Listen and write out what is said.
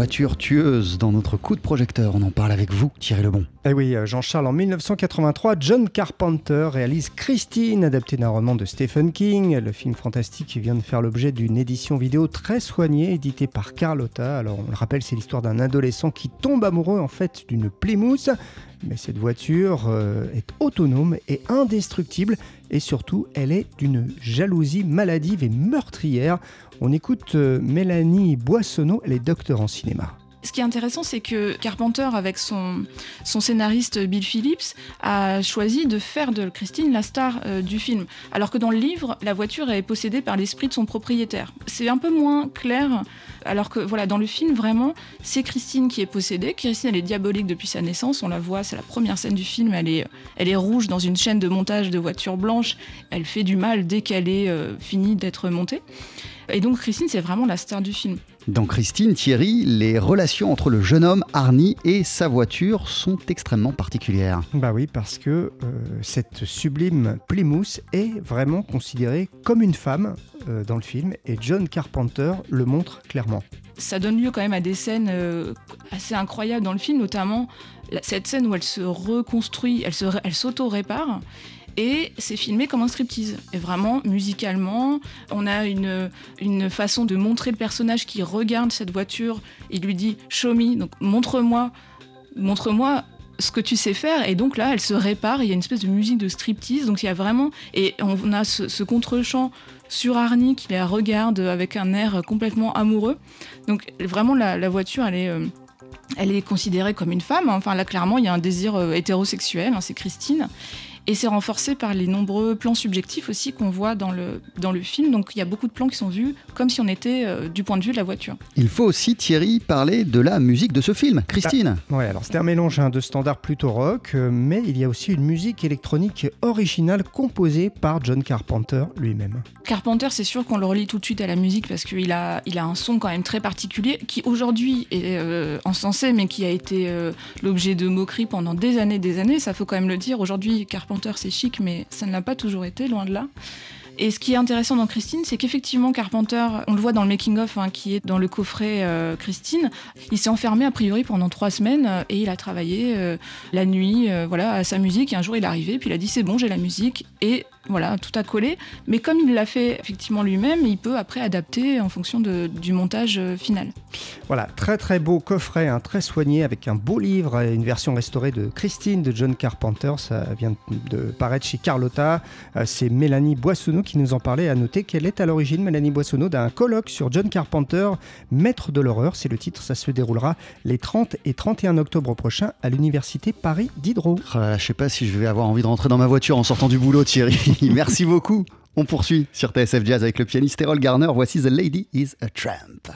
voiture tueuse dans notre coup de projecteur. On en parle avec vous, Thierry Lebon. Eh oui, euh, Jean-Charles, en 1983, John Carpenter réalise Christine, adapté d'un roman de Stephen King. Le film fantastique vient de faire l'objet d'une édition vidéo très soignée, éditée par Carlotta. Alors, on le rappelle, c'est l'histoire d'un adolescent qui tombe amoureux en fait d'une Plymouth. Mais cette voiture euh, est autonome et indestructible et surtout elle est d'une jalousie maladive et meurtrière. On écoute euh, Mélanie Boissonneau, elle est docteur en cinéma. Ce qui est intéressant, c'est que Carpenter, avec son, son scénariste Bill Phillips, a choisi de faire de Christine la star euh, du film. Alors que dans le livre, la voiture est possédée par l'esprit de son propriétaire. C'est un peu moins clair. Alors que voilà, dans le film, vraiment, c'est Christine qui est possédée. Christine, elle est diabolique depuis sa naissance. On la voit, c'est la première scène du film. Elle est, elle est rouge dans une chaîne de montage de voitures blanches. Elle fait du mal dès qu'elle est euh, finie d'être montée. Et donc Christine, c'est vraiment la star du film. Dans Christine, Thierry, les relations entre le jeune homme Arnie et sa voiture sont extrêmement particulières. Bah oui, parce que euh, cette sublime Plymouth est vraiment considérée comme une femme euh, dans le film et John Carpenter le montre clairement. Ça donne lieu quand même à des scènes euh, assez incroyables dans le film, notamment cette scène où elle se reconstruit, elle s'auto-répare et c'est filmé comme un striptease. Et vraiment, musicalement, on a une, une façon de montrer le personnage qui regarde cette voiture. Il lui dit Show me, donc montre-moi, montre-moi ce que tu sais faire. Et donc là, elle se répare. Il y a une espèce de musique de striptease. Donc il y a vraiment. Et on a ce, contre-champ sur Arnie qui la regarde avec un air complètement amoureux. Donc vraiment, la, voiture, elle est. Euh, elle est considérée comme une femme. Enfin, là, clairement, il y a un désir euh, hétérosexuel. Hein, c'est Christine. Et c'est renforcé par les nombreux plans subjectifs aussi qu'on voit dans le, dans le film. Donc il y a beaucoup de plans qui sont vus comme si on était euh, du point de vue de la voiture. Il faut aussi, Thierry, parler de la musique de ce film. Christine bah, Ouais, alors c'est un mélange hein, de standards plutôt rock, euh, mais il y a aussi une musique électronique originale composée par John Carpenter lui-même. Carpenter, c'est sûr qu'on le relie tout de suite à la musique parce qu'il a, il a un son quand même très particulier qui aujourd'hui est euh, encensé, mais qui a été l'objet de moqueries pendant des années des années. Ça faut quand même le dire. Aujourd'hui, Carpenter c'est chic, mais ça ne l'a pas toujours été, loin de là. Et ce qui est intéressant dans Christine, c'est qu'effectivement, Carpenter, on le voit dans le making-of hein, qui est dans le coffret euh, Christine, il s'est enfermé a priori pendant trois semaines euh, et il a travaillé euh, la nuit voilà, à sa musique. Et un jour, il est arrivé, puis il a dit c'est bon, j'ai la musique. Et voilà, tout a collé. Mais comme il l'a fait effectivement lui-même, il peut après adapter en fonction du montage final. Voilà, très très beau coffret, un très soigné avec un beau livre, une version restaurée de Christine de John Carpenter. Ça vient de paraître chez Carlotta. C'est Mélanie Boissonneau qui nous en parlait. À noter qu'elle est à l'origine, Mélanie Boissonneau, d'un colloque sur John Carpenter, Maître de l'horreur. C'est le titre. Ça se déroulera les 30 et 31 octobre prochains à l'université Paris Diderot. Je ah, je sais pas si je vais avoir envie de rentrer dans ma voiture en sortant du boulot, Thierry. Merci beaucoup. On poursuit sur TSF Jazz avec le pianiste Errol Garner. Voici The Lady is a Tramp.